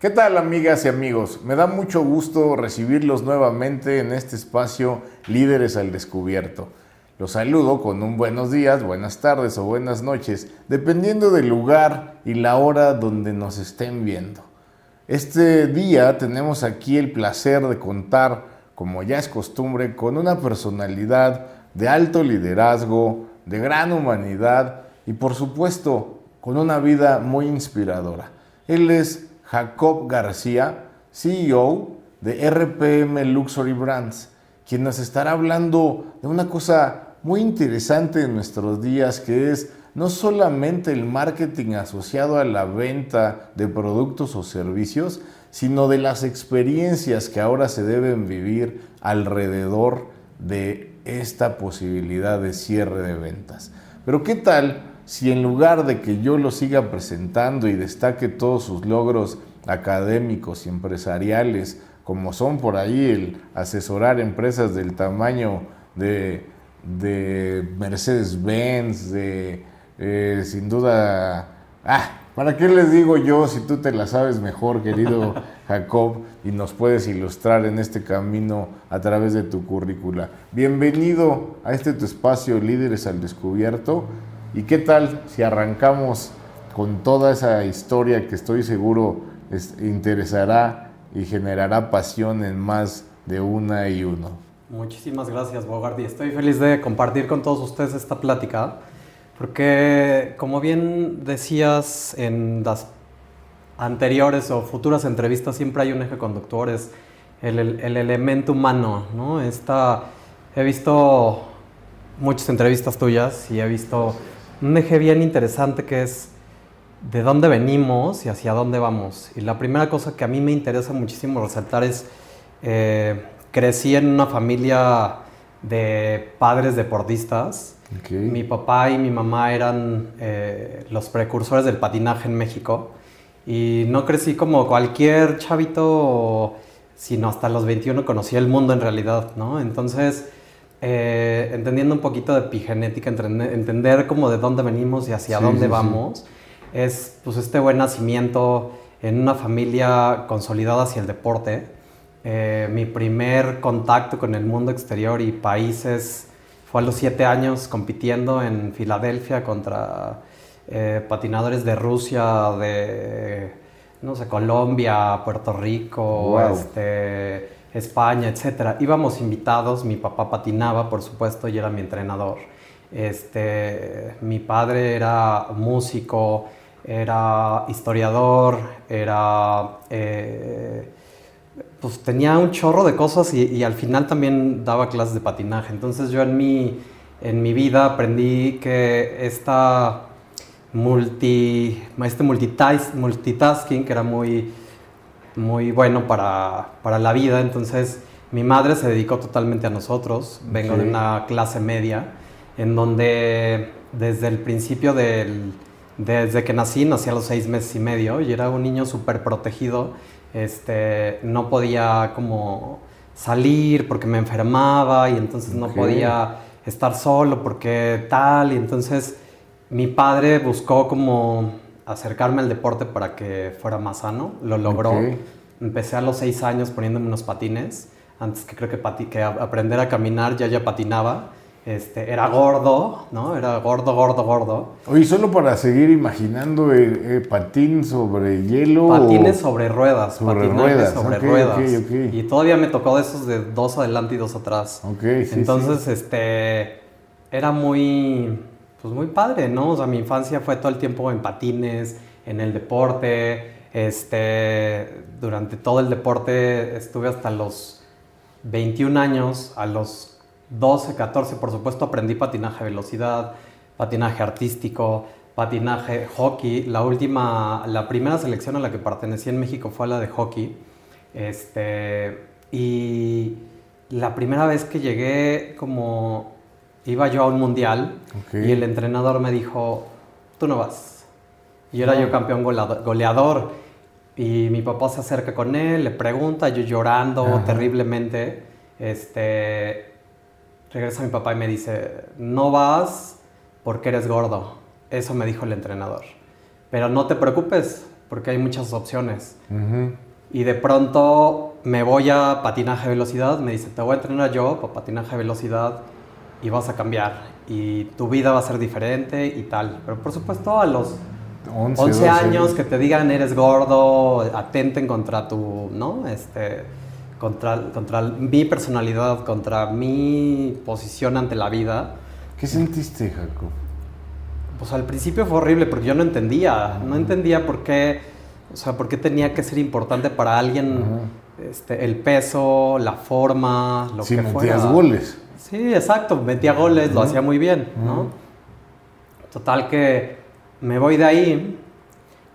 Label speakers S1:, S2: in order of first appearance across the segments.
S1: ¿Qué tal amigas y amigos? Me da mucho gusto recibirlos nuevamente en este espacio Líderes al Descubierto. Los saludo con un buenos días, buenas tardes o buenas noches, dependiendo del lugar y la hora donde nos estén viendo. Este día tenemos aquí el placer de contar, como ya es costumbre, con una personalidad de alto liderazgo, de gran humanidad y por supuesto con una vida muy inspiradora. Él es Jacob García, CEO de RPM Luxury Brands, quien nos estará hablando de una cosa muy interesante en nuestros días, que es no solamente el marketing asociado a la venta de productos o servicios, sino de las experiencias que ahora se deben vivir alrededor de esta posibilidad de cierre de ventas. Pero ¿qué tal si en lugar de que yo lo siga presentando y destaque todos sus logros académicos y empresariales, como son por ahí el asesorar empresas del tamaño de, Mercedes-Benz, de eh, sin duda... Ah, ¿para qué les digo yo si tú te la sabes mejor, querido Jacob, y nos puedes ilustrar en este camino a través de tu currícula? Bienvenido a este tu espacio Líderes al Descubierto ¿Y qué tal si arrancamos con toda esa historia que estoy seguro interesará y generará pasión en más de una y uno?
S2: Muchísimas gracias, Bogardi. Estoy feliz de compartir con todos ustedes esta plática, porque como bien decías en las anteriores o futuras entrevistas, siempre hay un eje conductor, es el, el elemento humano, ¿no? Esta, he visto muchas entrevistas tuyas y he visto un eje bien interesante que es de dónde venimos y hacia dónde vamos. Y la primera cosa que a mí me interesa muchísimo resaltar es, eh, crecí en una familia de padres deportistas. Mi papá y mi mamá eran eh, los precursores del patinaje en México. Y no crecí como cualquier chavito, sino hasta los 21 conocí el mundo en realidad, ¿no? Entonces, eh, entendiendo un poquito de epigenética, entender, cómo de dónde venimos y hacia dónde vamos, es pues este buen nacimiento en una familia consolidada hacia el deporte. Eh, mi primer contacto con el mundo exterior y países fue a los siete años compitiendo en Filadelfia contra eh, patinadores de Rusia, de no sé, Colombia, Puerto Rico, este, España, etcétera. Íbamos invitados, mi papá patinaba, por supuesto, y era mi entrenador. Este, mi padre era músico, era historiador, era... Eh, pues tenía un chorro de cosas y, al final también daba clases de patinaje. Entonces yo en mi, en mi vida aprendí que esta multi, este multitasking, que era muy muy bueno para, para, la vida. Entonces, mi madre se dedicó totalmente a nosotros. Vengo de una clase media en donde desde el principio del, desde que nací, nací a los seis meses y medio y era un niño súper protegido. Este, no podía como salir porque me enfermaba y entonces no podía estar solo porque tal y entonces mi padre buscó como acercarme al deporte para que fuera más sano. Lo logró. Empecé a los seis años poniéndome unos patines. Antes que creo que, que aprender a caminar ya ya patinaba. Este, era gordo, ¿no? Era gordo, gordo, gordo.
S1: Oye, solo para seguir imaginando el, eh, eh, patín sobre hielo.
S2: Patines sobre ruedas. Sobre ruedas. sobre ruedas. y todavía me tocó de esos de dos adelante y dos atrás. Entonces, este, era muy pues muy padre, ¿no? O sea, mi infancia fue todo el tiempo en patines, en el deporte, este, durante todo el deporte estuve hasta los 21 años, a los 12, 14, por supuesto, aprendí patinaje de velocidad, patinaje artístico, patinaje, hockey. La última, la primera selección a la que pertenecí en México fue la de hockey. Este, y la primera vez que llegué como iba yo a un mundial y el entrenador me dijo, tú no vas. Y era yo campeón goleador. Y mi papá se acerca con él, le pregunta, yo llorando terriblemente. Este, regresa mi papá y me dice, no vas porque eres gordo. Eso me dijo el entrenador. Pero no te preocupes, porque hay muchas opciones. Y de pronto me voy a patinaje de velocidad, me dice, te voy a entrenar yo para patinaje de velocidad y vas a cambiar y tu vida va a ser diferente y tal. Pero por supuesto a los 11, años que te digan eres gordo, atenten contra tu, ¿no? Este, contra, contra mi personalidad, contra mi posición ante la vida.
S1: ¿Qué sentiste, Jaco?
S2: Pues al principio fue horrible porque yo no entendía, no entendía por qué, o sea, por qué tenía que ser importante para alguien este, el peso, la forma, lo que fuera.
S1: metías goles.
S2: Sí, exacto, metía goles, lo hacía muy bien, ¿no? Total que me voy de ahí,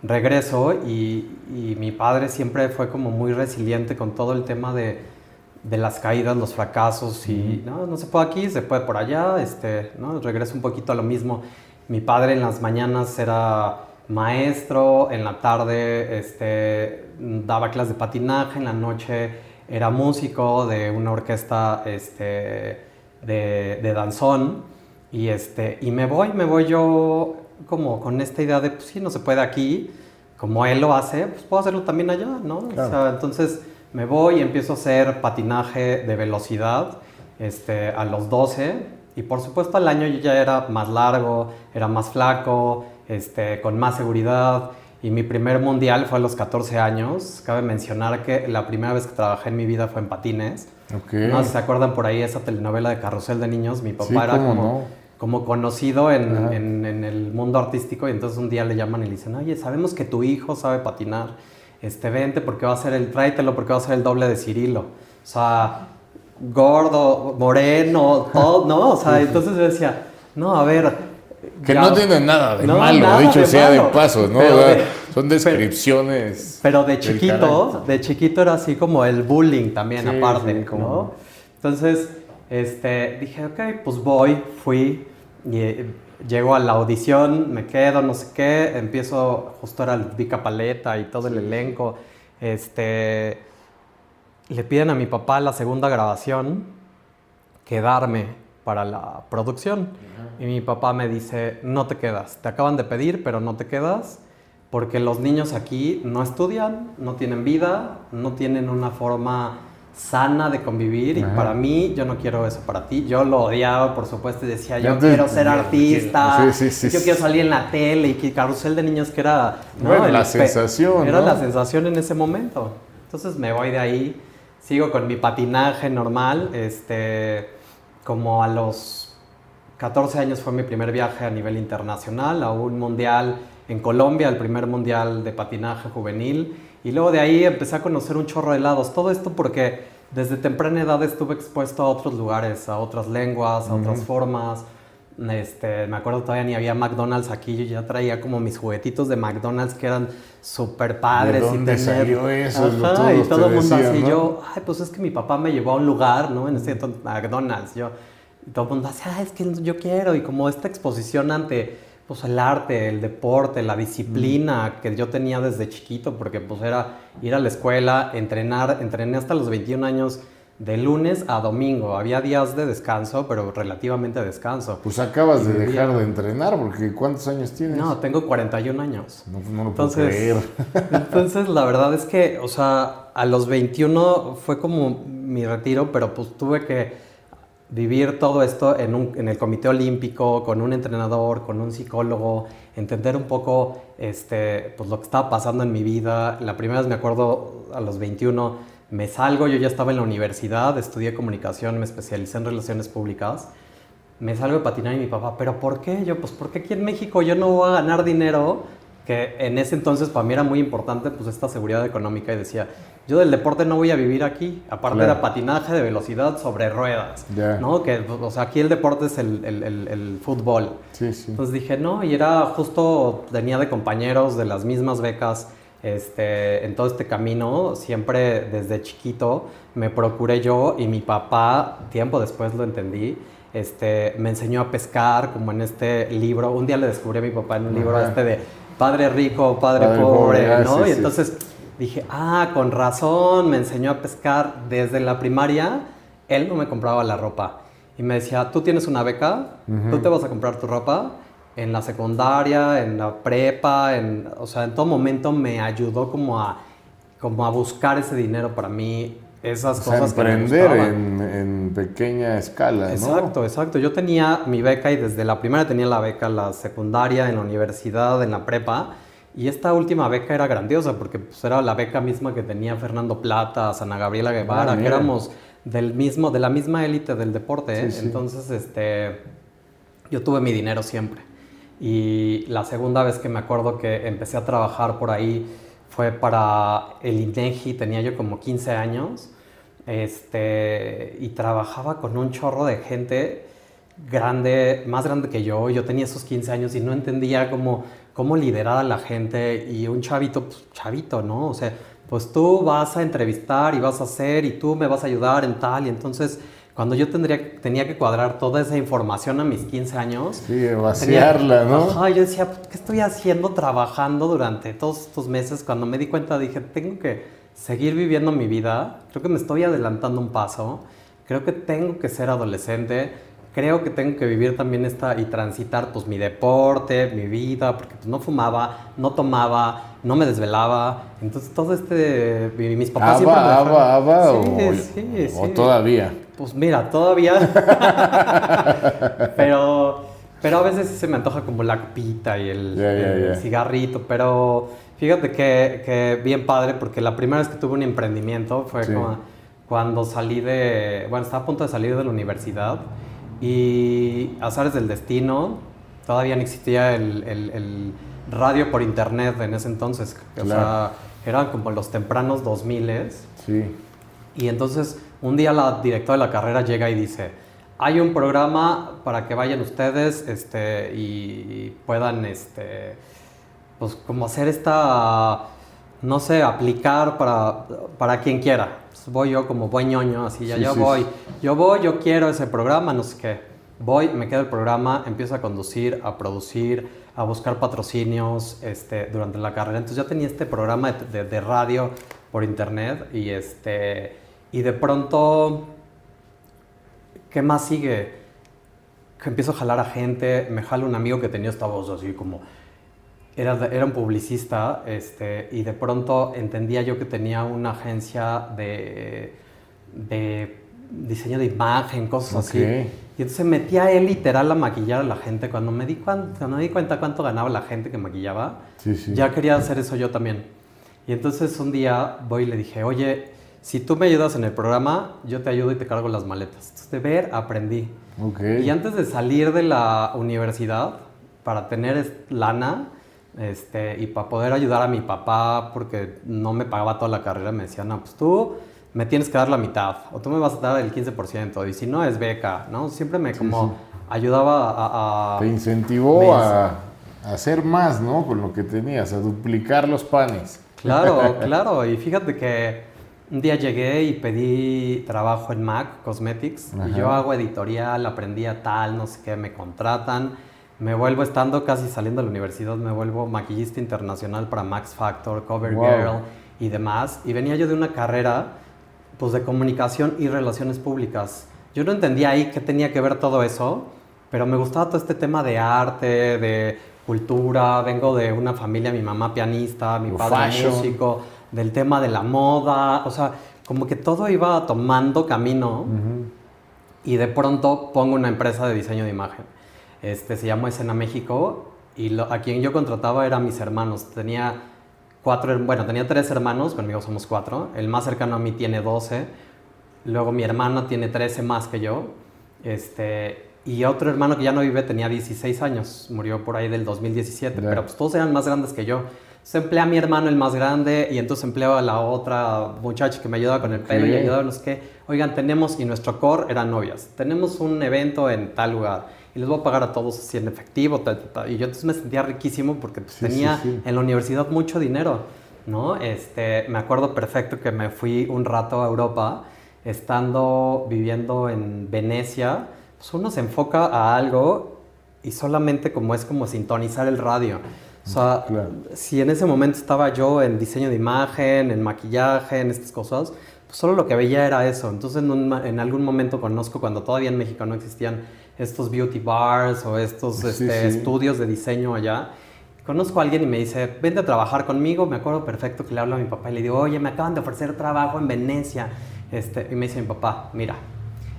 S2: regreso y, mi padre siempre fue como muy resiliente con todo el tema de, las caídas, los fracasos y no, no se puede aquí, se puede por allá, este, ¿no? regreso un poquito a lo mismo. Mi padre en las mañanas era maestro, en la tarde este, daba clases de patinaje, en la noche era músico de una orquesta este, de, de danzón y, este, y me voy, me voy yo como con esta idea de, pues sí, no se puede aquí, como él lo hace, pues puedo hacerlo también allá, ¿no? O sea, entonces me voy y empiezo a hacer patinaje de velocidad este, a los 12 y por supuesto al año yo ya era más largo, era más flaco, este, con más seguridad y mi primer mundial fue a los 14 años. Cabe mencionar que la primera vez que trabajé en mi vida fue en patines. Okay. No se acuerdan por ahí esa telenovela de Carrusel de Niños. Mi papá era como como conocido en, en, el mundo artístico y entonces un día le llaman y le dicen, oye, sabemos que tu hijo sabe patinar, este, vente porque va a ser el, tráetelo porque va a ser el doble de Cirilo. O sea, gordo, moreno, todo, ¿no? O sea, entonces yo decía, no, a ver...
S1: Que no tiene nada de malo, dicho sea de paso, ¿no? Son descripciones.
S2: Pero, de chiquito, de chiquito era así como el bullying también, aparte, ¿no? Entonces este, dije, ok, pues voy, fui, y eh, llego a la audición, me quedo, no sé qué, empiezo, justo era Vika Paleta y todo el elenco, este, le piden a mi papá la segunda grabación quedarme para la producción. Y mi papá me dice, no te quedas, te acaban de pedir, pero no te quedas, porque los niños aquí no estudian, no tienen vida, no tienen una forma sana de convivir y para mí yo no quiero eso para ti. Yo lo odiaba, por supuesto, y decía, yo quiero ser artista, yo quiero salir en la tele y que carrusel de niños que era...
S1: la sensación.
S2: Era la sensación en ese momento. Entonces me voy de ahí, sigo con mi patinaje normal, este, como a los 14 años fue mi primer viaje a nivel internacional, a un mundial en Colombia, el primer mundial de patinaje juvenil y luego de ahí empecé a conocer un chorro de lados. Todo esto porque desde temprana edad estuve expuesto a otros lugares, a otras lenguas, a otras formas. Este, me acuerdo todavía ni había McDonald's aquí, yo ya traía como mis juguetitos de McDonald's que eran súper padres.
S1: ¿De dónde salió eso?
S2: y todo el mundo así, yo, ay, pues es que mi papá me llevó a un lugar, ¿no? En ese entonces, McDonald's, yo, y todo el mundo así, ay, es que yo quiero, y como esta exposición ante pues el arte, el deporte, la disciplina mm. que yo tenía desde chiquito, porque pues era ir a la escuela, entrenar, entrené hasta los 21 años de lunes a domingo. Había días de descanso, pero relativamente descanso.
S1: Pues acabas de dejar de entrenar, porque ¿cuántos años tienes?
S2: No, tengo 41 años.
S1: No, no lo puedo creer.
S2: entonces, la verdad es que, o sea, a los 21 fue como mi retiro, pero pues tuve que vivir todo esto en, un, en, el Comité Olímpico, con un entrenador, con un psicólogo, entender un poco este, pues, lo que estaba pasando en mi vida. La primera vez me acuerdo a los 21, me salgo, yo ya estaba en la universidad, estudié comunicación, me especialicé en relaciones públicas. Me salgo de patinar y mi papá, ¿pero por qué? Yo, pues porque aquí en México yo no voy a ganar dinero que en ese entonces para mí era muy importante pues esta seguridad económica y decía, yo del deporte no voy a vivir aquí, aparte era patinaje de velocidad sobre ruedas, ¿no? Que, o sea, aquí el deporte es el, el, el, fútbol.
S1: Sí, sí.
S2: Entonces dije, no, y era justo, tenía de compañeros de las mismas becas, este, en todo este camino, siempre desde chiquito me procuré yo y mi papá, tiempo después lo entendí, este, me enseñó a pescar, como en este libro, un día le descubrí a mi papá en un libro este de padre rico, padre, pobre, ah, ¿no? y entonces dije, ah, con razón, me enseñó a pescar desde la primaria, él no me compraba la ropa. Y me decía, tú tienes una beca, tú te vas a comprar tu ropa en la secundaria, en la prepa, en, o sea, en todo momento me ayudó como a, como a buscar ese dinero para mí, esas
S1: O sea,
S2: cosas que me
S1: emprender en, en pequeña escala, ¿no?
S2: Exacto, exacto. Yo tenía mi beca y desde la primera tenía la beca, la secundaria, en la universidad, en la prepa. Y esta última beca era grandiosa porque pues, era la beca misma que tenía Fernando Plata, Sana Gabriela Guevara, que
S1: Ah,
S2: éramos del mismo, de la misma élite del deporte. ¿eh?
S1: Sí.
S2: Entonces, este, yo tuve mi dinero siempre. Y la segunda vez que me acuerdo que empecé a trabajar por ahí fue para el INEGI, tenía yo como 15 años, este, y trabajaba con un chorro de gente grande, más grande que yo. Yo tenía esos 15 años y no entendía cómo, cómo liderar a la gente y un chavito, pues chavito, ¿no? O sea, pues tú vas a entrevistar y vas a hacer y tú me vas a ayudar en tal y entonces cuando yo tendría, tenía que cuadrar toda esa información a mis 15 años,
S1: Sí, vaciarla,
S2: Tenía-
S1: ¿no?
S2: Ajá, yo decía, "Pues, ¿qué estoy haciendo trabajando durante todos estos meses? Cuando me di cuenta dije, tengo que seguir viviendo mi vida, creo que me estoy adelantando un paso, creo que tengo que ser adolescente, creo que tengo que vivir también esta y transitar pues mi deporte, mi vida, porque pues no fumaba, no tomaba, no me desvelaba, entonces todo este, mi- mis papás siempre me
S1: ¿Aba,
S2: dejaron-
S1: aba, aba o,
S2: Sí, sí,
S1: o
S2: sí.
S1: todavía?
S2: Pues mira, todavía. pero, pero a veces se me antoja como la copita y el, cigarrito. Pero fíjate que, que bien padre, porque la primera vez que tuve un emprendimiento fue
S1: Sí.
S2: como cuando salí de. Bueno, estaba a punto de salir de la universidad y azares del destino. Todavía no existía el, el- el radio por internet en ese entonces. O
S1: Claro.
S2: sea, eran como los tempranos 2000
S1: Sí.
S2: y entonces un día la directora de la carrera llega y dice, hay un programa para que vayan ustedes este, y puedan, este, pues como hacer esta, no sé, aplicar para, para quien quiera. Pues voy yo como buen ñoño, así, ya
S1: Sí,
S2: yo
S1: sí,
S2: voy, yo voy, yo quiero ese programa, no sé qué. Voy, me quedo el programa, empiezo a conducir, a producir, a buscar patrocinios este, durante la carrera. Entonces ya tenía este programa de, de- de radio por internet y, este, y de pronto, ¿qué más sigue? Que empiezo a jalar a gente, me jala un amigo que tenía esta voz así como... Era, era un publicista este, y de pronto entendía yo que tenía una agencia de, de diseño de imagen, cosas así.
S1: Ok.
S2: Y entonces metía él literal a maquillar a la gente. Cuando me di, cuan- cuando me di cuenta cuánto ganaba la gente que maquillaba,
S1: Sí, sí.
S2: ya quería hacer eso yo también. Y entonces un día voy y le dije, oye, si tú me ayudas en el programa, yo te ayudo y te cargo las maletas. Entonces de ver aprendí. Y antes de salir de la universidad, para tener lana este, y para poder ayudar a mi papá, porque no me pagaba toda la carrera, me decía, no, pues tú me tienes que dar la mitad, o tú me vas a dar el 15%, y si no es beca, ¿no? Siempre me como ayudaba a... a-
S1: Te incentivó
S2: me-
S1: a, a hacer más, ¿no? Con lo que tenías, a duplicar los panes.
S2: Claro, claro. Y fíjate que un día llegué y pedí trabajo en MAC Cosmetics.
S1: Ajá.
S2: Y yo hago editorial, aprendí a tal, no sé qué, me contratan. Me vuelvo estando casi saliendo de la universidad, me vuelvo maquillista internacional para Max Factor, Cover
S1: Wow.
S2: Girl y demás. Y venía yo de una carrera pues de comunicación y relaciones públicas. Yo no entendía ahí qué tenía que ver todo eso, pero me gustaba todo este tema de arte, de cultura. Vengo de una familia, mi mamá pianista, mi padre
S1: fashion.
S2: músico, del tema de la moda. O sea, como que todo iba tomando camino y de pronto pongo una empresa de diseño de imagen. Este, se llamó Escena México y lo- a quien yo contrataba eran mis hermanos. Tenía cuatro, bueno, tenía tres hermanos, conmigo somos cuatro. El más cercano a mí tiene 12. Luego mi hermana tiene 13 más que yo. Este, y otro hermano que ya no vive tenía 16 años, murió por ahí del 2017,
S1: Ya.
S2: pero pues todos eran más grandes que yo. Se emplea a mi hermano el más grande y entonces empleo a la otra muchacha que me ayudaba con el pelo y
S1: Ok.
S2: ayudaba a los que, oigan, tenemos, y nuestro core eran novias, tenemos un evento en tal lugar y les voy a pagar a todos así en efectivo. ta, ta, ta. Y yo entonces me sentía riquísimo porque pues,
S1: Sí, sí,
S2: tenía
S1: sí.
S2: en la universidad mucho dinero, ¿no? Este, me acuerdo perfecto que me fui un rato a Europa, estando viviendo en Venecia, pues uno se enfoca a algo y solamente como es como sintonizar el radio. O sea,
S1: Claro.
S2: si en ese momento estaba yo en diseño de imagen, en maquillaje, en estas cosas, pues solo lo que veía era eso. Entonces en, un en algún momento conozco, cuando todavía en México no existían estos beauty bars o estos este, estudios de diseño allá. Conozco a alguien y me dice, vente a trabajar conmigo. Me acuerdo perfecto que le hablo a mi papá y le digo, oye, me acaban de ofrecer trabajo en Venecia. Este, y me dice mi papá, mira,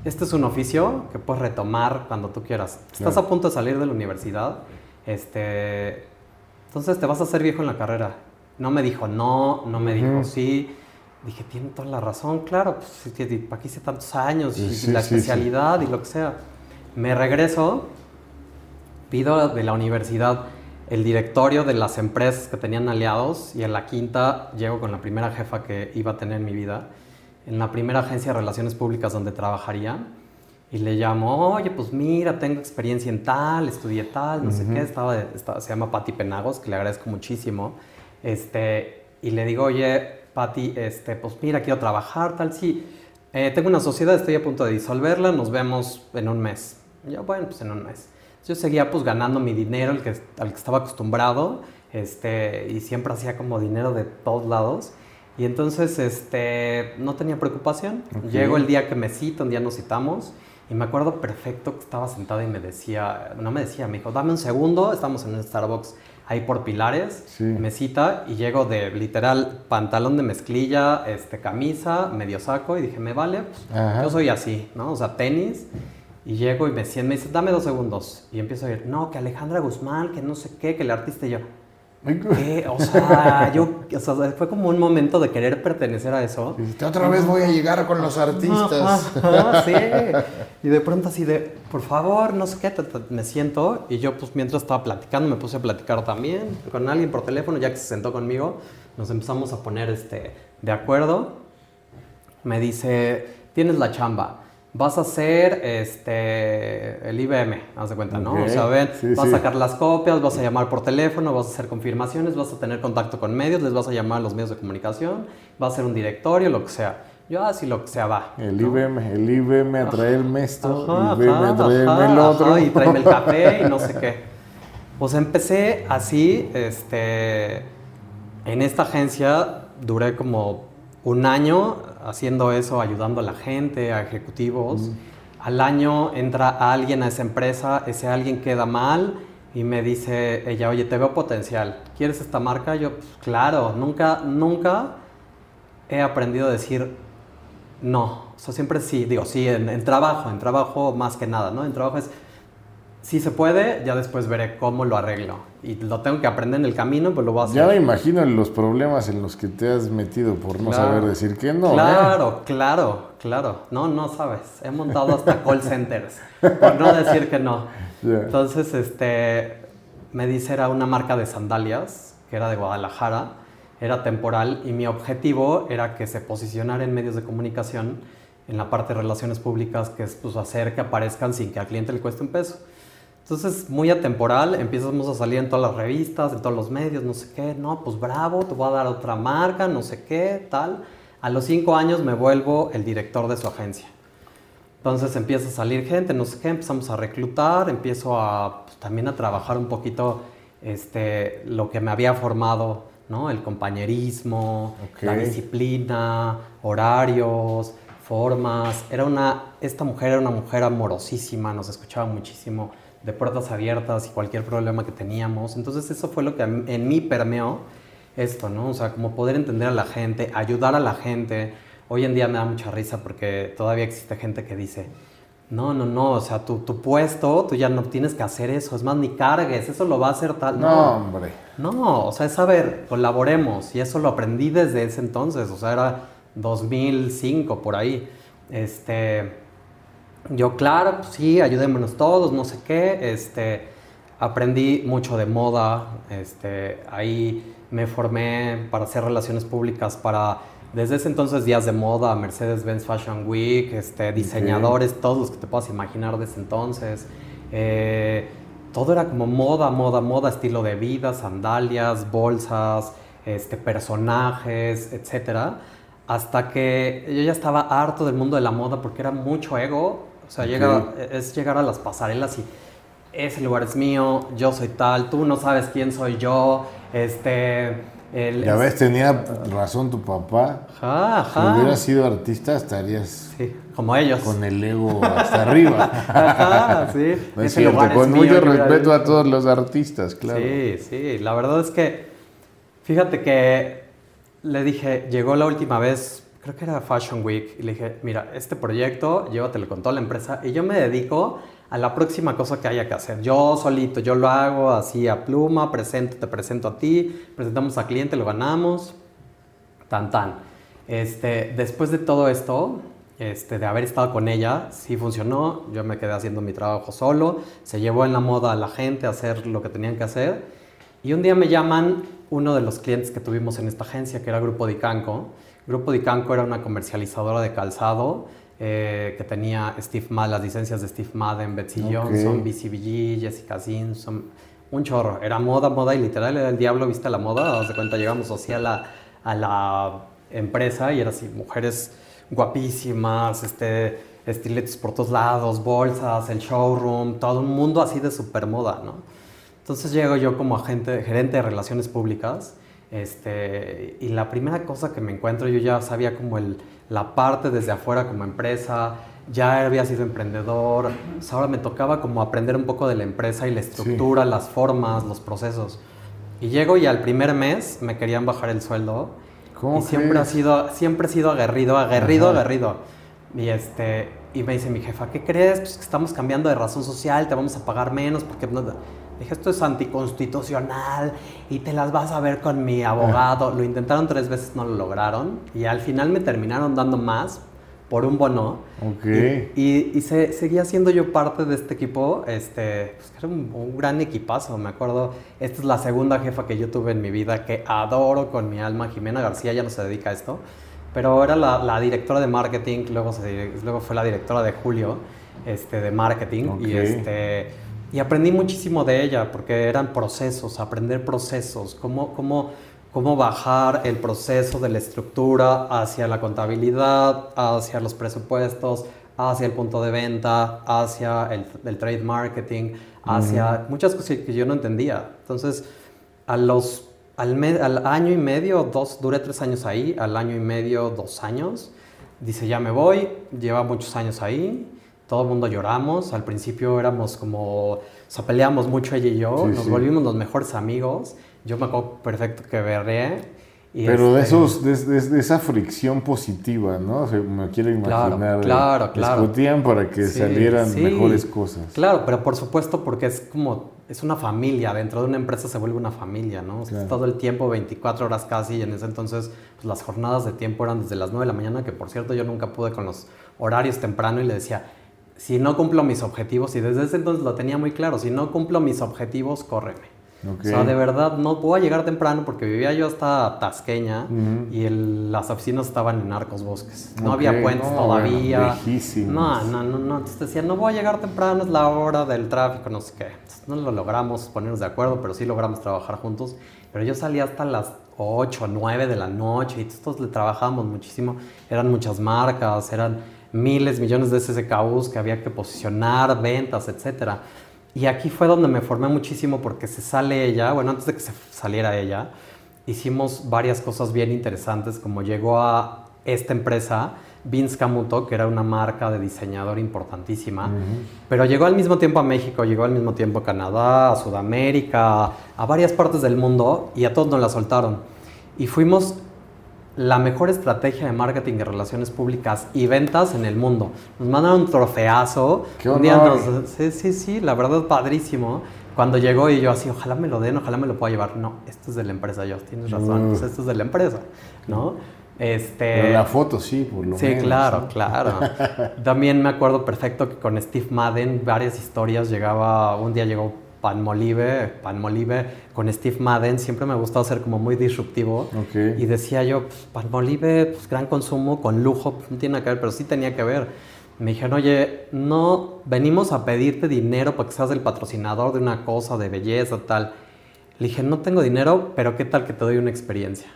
S2: este es un oficio que puedes retomar cuando tú quieras. Estás a punto de salir de la universidad, este, entonces te vas a hacer viejo en la carrera. No me dijo no, no me dijo sí. Dije, tiene toda la razón, claro, pues aquí hice tantos años y la especialidad y lo que sea. Me regreso, pido de la universidad el directorio de las empresas que tenían aliados y en la quinta llego con la primera jefa que iba a tener en mi vida en la primera agencia de relaciones públicas donde trabajaría y le llamo, oye, pues mira, tengo experiencia en tal, estudié tal, no sé qué, estaba, se llama Patti Penagos, que le agradezco muchísimo, este, y le digo, oye, Patti, este, pues mira, quiero trabajar, tal, sí, eh, tengo una sociedad, estoy a punto de disolverla, nos vemos en un mes. yo, bueno, pues en un mes. Yo seguía pues ganando mi dinero, el que, al que estaba acostumbrado, este, y siempre hacía como dinero de todos lados. Y entonces este, no tenía preocupación. Llego el día que me cita, un día nos citamos, y me acuerdo perfecto que estaba sentada y me decía, no me decía, me dijo, dame un segundo, estamos en un Starbucks ahí por Pilares, me cita y llego de literal pantalón de mezclilla, este, camisa, medio saco, y dije, me vale, pues, yo soy así, ¿no? O sea, tenis. Y llego y me, me dice, dame dos segundos. Y empiezo a ir, no, que Alejandra Guzmán, que no sé qué, que el artista y yo. O sea, yo, o sea, fue como un momento de querer pertenecer a eso.
S1: Y otra vez voy a llegar con los artistas.
S2: sí. Y de pronto así de, por favor, no sé qué, me siento. Y yo pues mientras estaba platicando me puse a platicar también con alguien por teléfono, ya que se sentó conmigo. Nos empezamos a poner este, de acuerdo. Me dice, tienes la chamba vas a hacer este, el IBM, haz de cuenta, ¿no? O sea, ven, vas a sacar las copias, vas a llamar por teléfono, vas a hacer confirmaciones, vas a tener contacto con medios, les vas a llamar a los medios de comunicación, vas a hacer un directorio, lo que sea. Yo así lo que sea va.
S1: El IBM, el IBM traerme esto, el IBM traerme el otro.
S2: y tráeme el café y no sé qué. Pues empecé así, este, en esta agencia duré como un año haciendo eso, ayudando a la gente, a ejecutivos. Al año entra alguien a esa empresa, ese alguien queda mal y me dice ella, oye, te veo potencial, ¿quieres esta marca? Yo, pues, claro, nunca, nunca he aprendido a decir no. O sea, siempre sí, digo, sí, en, en trabajo, en trabajo más que nada, ¿no? En trabajo es si se puede, ya después veré cómo lo arreglo. Y lo tengo que aprender en el camino, pues lo voy a hacer.
S1: Ya me imagino los problemas en los que te has metido por no saber decir que no. ¿eh?
S2: Claro, claro, claro. No, no sabes. He montado hasta call centers por no decir que no. Entonces, este, me dice era una marca de sandalias, que era de Guadalajara, era temporal y mi objetivo era que se posicionara en medios de comunicación en la parte de relaciones públicas, que es pues, hacer que aparezcan sin que al cliente le cueste un peso. Entonces, muy atemporal, empezamos a salir en todas las revistas, en todos los medios, no sé qué, no, pues bravo, te voy a dar otra marca, no sé qué, tal. A los cinco años me vuelvo el director de su agencia. Entonces empieza a salir gente, no sé qué, empezamos a reclutar, empiezo a, pues, también a trabajar un poquito este, lo que me había formado, ¿no? El compañerismo, la disciplina, horarios, formas. Era una, esta mujer era una mujer amorosísima, nos escuchaba muchísimo de puertas abiertas y cualquier problema que teníamos. Entonces eso fue lo que en mí permeó esto, ¿no? O sea, como poder entender a la gente, ayudar a la gente. Hoy en día me da mucha risa porque todavía existe gente que dice, no, no, no, o sea, tu, tu puesto, tú ya no tienes que hacer eso, es más, ni cargues, eso lo va a hacer tal.
S1: No, hombre.
S2: No, o sea, es saber, colaboremos, y eso lo aprendí desde ese entonces, o sea, era 2005 por ahí. Este, yo, claro, pues sí, ayudémonos todos, no sé qué. Este, aprendí mucho de moda. Este, ahí me formé para hacer relaciones públicas para, desde ese entonces, días de moda, Mercedes-Benz Fashion Week, este, diseñadores, todos los que te puedas imaginar desde entonces. Eh, todo era como moda, moda, moda, estilo de vida, sandalias, bolsas, este, personajes, etcétera hasta que yo ya estaba harto del mundo de la moda porque era mucho ego o sea, es llegar a las pasarelas y ese lugar es mío, yo soy tal, tú no sabes quién soy yo, este, El-
S1: Ya ves, tenía razón tu papá.
S2: Ajá,
S1: Si hubieras sido artista, estarías
S2: Sí, como ellos.
S1: con el ego hasta arriba.
S2: Ajá, sí.
S1: No es
S2: Ese
S1: cierto,
S2: lugar es
S1: con mucho respeto a todos los artistas, claro.
S2: Sí, sí, la verdad es que, fíjate que le dije, llegó la última vez, creo que era Fashion Week, y le dije, mira, este proyecto, llévatelo con toda la empresa, y yo me dedico a la próxima cosa que haya que hacer. Yo solito, yo lo hago así a pluma, presento, te presento a ti, presentamos al cliente, lo ganamos, tan tan. Este, después de todo esto, este, de haber estado con ella, sí funcionó. Yo me quedé haciendo mi trabajo solo. Se llevó en la moda a la gente a hacer lo que tenían que hacer. Y un día me llaman uno de los clientes que tuvimos en esta agencia, que era Grupo Dicanco. Grupo Dicanco era una comercializadora de calzado eh, que tenía Steve Madden, las licencias de Steve Madden, Betsy
S1: Ok.
S2: Johnson, BCBG, Jessica Simpson, un chorro. Era moda, moda y literal era el diablo, viste la moda. Haz de cuenta, llegamos así a la, a la empresa y era así, mujeres guapísimas, este, estiletos por todos lados, bolsas, el showroom, todo un mundo así de super moda, ¿no? Entonces llego yo como agente, gerente de relaciones públicas este, y la primera cosa que me encuentro, yo ya sabía como el, la parte desde afuera como empresa, ya había sido emprendedor, o sea, ahora me tocaba como aprender un poco de la empresa y la estructura, las formas, los procesos. Y llego y al primer mes me querían bajar el sueldo
S1: ¿Cómo
S2: y siempre ha sido, siempre he sido aguerrido, aguerrido,
S1: Ajá.
S2: aguerrido. Y, este, y me dice mi jefa, ¿qué crees? Pues que estamos cambiando de razón social, te vamos a pagar menos porque... No, dije, esto es anticonstitucional y te las vas a ver con mi abogado. Lo intentaron tres veces, no lo lograron. Y al final me terminaron dando más por un bono.
S1: Ok.
S2: Y, y- y se- seguía siendo yo parte de este equipo, este, pues era un, un gran equipazo, me acuerdo. Esta es la segunda jefa que yo tuve en mi vida, que adoro con mi alma. Jimena García ya no se dedica a esto, pero era la, la directora de marketing, luego, se- luego fue la directora de Julio, este, de marketing.
S1: Ok.
S2: Y, este, y aprendí muchísimo de ella, porque eran procesos, aprender procesos, cómo, cómo, cómo bajar el proceso de la estructura hacia la contabilidad, hacia los presupuestos, hacia el punto de venta, hacia el, el trade marketing, hacia muchas cosas que yo no entendía. Entonces, a los, al, me- al año y medio, dos, duré tres años ahí, al año y medio, dos años, dice, ya me voy, lleva muchos años ahí, todo el mundo lloramos, al principio éramos como, o sea, peleamos mucho ella y yo,
S1: Sí,
S2: nos
S1: sí.
S2: volvimos los mejores amigos, yo me acuerdo perfecto que berré. y
S1: Pero de,
S2: este,
S1: esos, de, de- de esa fricción positiva, ¿no? O sea, me quiero
S2: Claro,
S1: imaginar.
S2: claro, claro.
S1: Discutían para que
S2: Sí,
S1: salieran mejores cosas.
S2: Claro, pero por supuesto porque es como, es una familia, dentro de una empresa se vuelve una familia, ¿no? O sea,
S1: Claro.
S2: Todo el tiempo, 24 horas casi, y en ese entonces pues, las jornadas de tiempo eran desde las 9 de la mañana, que por cierto yo nunca pude con los horarios temprano y le decía, si no cumplo mis objetivos, y desde ese entonces lo tenía muy claro, si no cumplo mis objetivos, córreme.
S1: Ok.
S2: O sea, de verdad, no puedo llegar temprano porque vivía yo hasta Tasqueña
S1: Ujú.
S2: y el- las oficinas estaban en Arcos Bosques. No
S1: Ok,
S2: había puentes
S1: no,
S2: todavía.
S1: bueno,
S2: no, no, no, no. Entonces decía, no voy a llegar temprano, es la hora del tráfico, no sé qué. Entonces, no lo logramos ponernos de acuerdo, pero sí logramos trabajar juntos. Pero yo salía hasta las 8, 9 de la noche y todos le trabajábamos muchísimo. Eran muchas marcas, eran miles, millones de SKUs que había que posicionar, ventas, etcétera. Y aquí fue donde me formé muchísimo porque se sale ella, bueno, antes de que se saliera ella, hicimos varias cosas bien interesantes, como llegó a esta empresa, Vince Camuto, que era una marca de diseñador importantísima, pero llegó al mismo tiempo a México, llegó al mismo tiempo a Canadá, a Sudamérica, a varias partes del mundo y a todos nos la soltaron. Y fuimos la mejor estrategia de marketing de relaciones públicas y ventas en el mundo. Nos mandaron un trofeazo.
S1: ¡Qué
S2: Un día
S1: honor!
S2: nos- sí, sí, sí, la verdad padrísimo. Cuando llegó y yo así, ojalá me lo den, ojalá me lo pueda llevar. No, esto es de la empresa, yo, tienes razón,
S1: Mm.
S2: pues esto es de la empresa, ¿no? Este,
S1: Pero la foto sí, por lo
S2: Sí,
S1: menos.
S2: claro,
S1: ¿no?
S2: claro. También me acuerdo perfecto que con Steve Madden, varias historias, llegaba, un día llegó Panmolive, Panmolive con Steve Madden, siempre me ha gustado ser como muy disruptivo.
S1: Ok.
S2: Y decía yo, pues, Palmolive, pues gran consumo, con lujo, pues, no tiene nada que ver, pero sí tenía que ver. Me dijeron, oye, no venimos a pedirte dinero para que seas el patrocinador de una cosa de belleza, tal. Le dije, no tengo dinero, pero ¿qué tal que te doy una experiencia?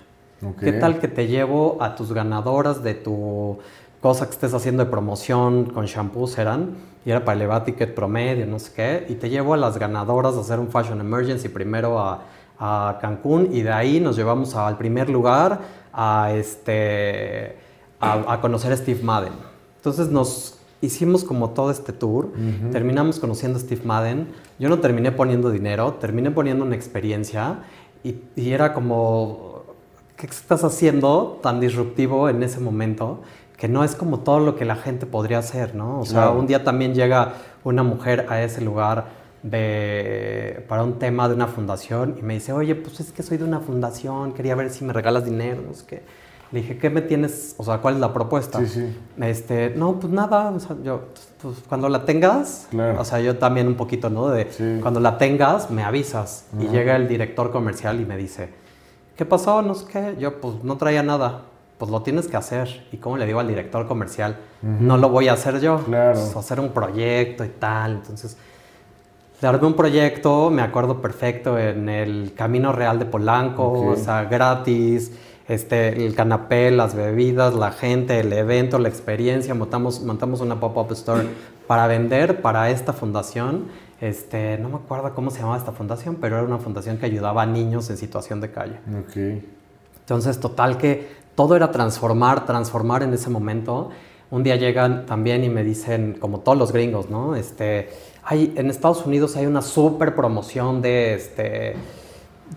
S1: Ok.
S2: ¿Qué tal que te llevo a tus ganadoras de tu cosa que estés haciendo de promoción con shampoos eran? Y era para elevar ticket promedio, no sé qué. Y te llevo a las ganadoras a hacer un Fashion Emergency primero a, a Cancún y de ahí nos llevamos al primer lugar a, este, a, a conocer a Steve Madden. Entonces nos hicimos como todo este tour, terminamos conociendo a Steve Madden, yo no terminé poniendo dinero, terminé poniendo una experiencia y, y era como, ¿qué estás haciendo tan disruptivo en ese momento? Que no es como todo lo que la gente podría hacer, ¿no? O sea, un día también llega una mujer a ese lugar de, para un tema de una fundación y me dice, oye, pues es que soy de una fundación, quería ver si me regalas dinero, no sé qué. Le dije, ¿qué me tienes? O sea, ¿cuál es la propuesta?
S1: Sí, sí.
S2: Este, no, pues nada, o sea, yo, pues cuando la tengas,
S1: Claro.
S2: o sea, yo también un poquito, ¿no? De
S1: Sí.
S2: cuando la tengas, me avisas. Y llega el director comercial y me dice, ¿qué pasó? No sé qué. Yo, pues no traía nada. Pues lo tienes que hacer. ¿Y cómo le digo al director comercial? No lo voy a hacer yo.
S1: Claro.
S2: Pues, hacer un proyecto y tal. Entonces, le armé un proyecto, me acuerdo perfecto, en el Camino Real de Polanco, o sea, gratis, este, el canapé, las bebidas, la gente, el evento, la experiencia, montamos, montamos una pop-up store para vender para esta fundación. Este, no me acuerdo cómo se llamaba esta fundación, pero era una fundación que ayudaba a niños en situación de calle.
S1: Ok.
S2: Entonces, total que todo era transformar, transformar en ese momento. Un día llegan también y me dicen, como todos los gringos, ¿no? Este, hay, en Estados Unidos hay una súper promoción de este,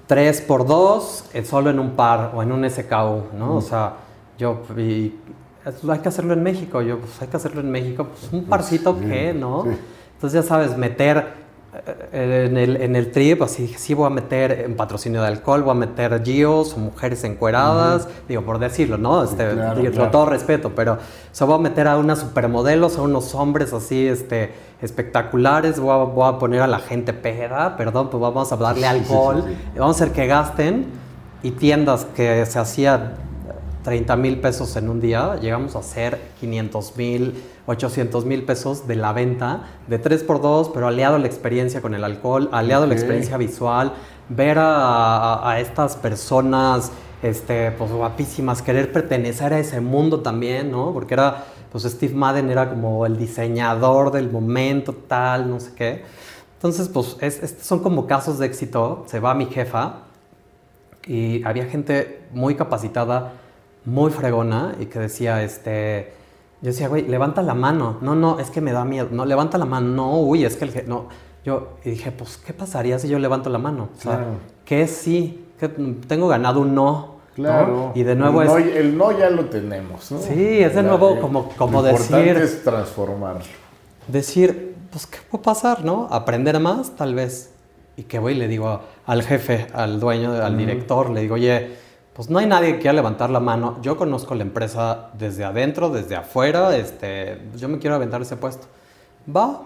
S2: 3 por 2 eh, solo en un par o en un SKU, ¿no? O sea, yo, y, "Eso hay que hacerlo en México. Yo, pues hay que hacerlo en México. Pues un parcito,
S1: sí,
S2: ¿qué, no?
S1: sí.
S2: Entonces, ya sabes, meter en el, en el trip, así dije, sí voy a meter en patrocinio de alcohol, voy a meter geos o mujeres encueradas, digo, por decirlo, ¿no? Este,
S1: claro,
S2: digo,
S1: claro.
S2: Con todo respeto, pero o sea, voy a meter a unas supermodelos, a unos hombres así, este, espectaculares, voy a, voy a poner a la gente peda, perdón, pues vamos a darle
S1: Sí, sí, sí,
S2: alcohol,
S1: sí.
S2: y vamos a hacer que gasten, y tiendas que se hacían 30 mil pesos en un día, llegamos a hacer 500 mil, 800 mil pesos de la venta de 3x2, pero aliado a la experiencia con el alcohol, aliado a la experiencia visual, ver a, a- a estas personas este, pues, guapísimas, querer pertenecer a ese mundo también, ¿no? Porque era, pues Steve Madden era como el diseñador del momento, tal, no sé qué. Entonces, pues es- estos son como casos de éxito. Se va mi jefa, y había gente muy capacitada, muy fregona y que decía, este, yo decía, güey, levanta la mano. No, no, es que me da miedo. No, levanta la mano. No, uy, es que el no. Yo y dije, pues, ¿qué pasaría si yo levanto la mano? O sea,
S1: Claro.
S2: ¿qué sí? que tengo ganado un no. ¿no?
S1: Claro.
S2: Y de nuevo
S1: el
S2: es...
S1: no, el no ya lo tenemos, ¿no?
S2: Sí, es de nuevo
S1: el-
S2: como- como
S1: lo importante
S2: decir-
S1: es transformar.
S2: decir, pues, ¿qué puede pasar, no? Aprender más, tal vez. Y que voy y le digo al jefe, al dueño, al director, le digo, oye, pues no hay nadie que quiera levantar la mano. Yo conozco la empresa desde adentro, desde afuera, este, yo me quiero aventar ese puesto. Va,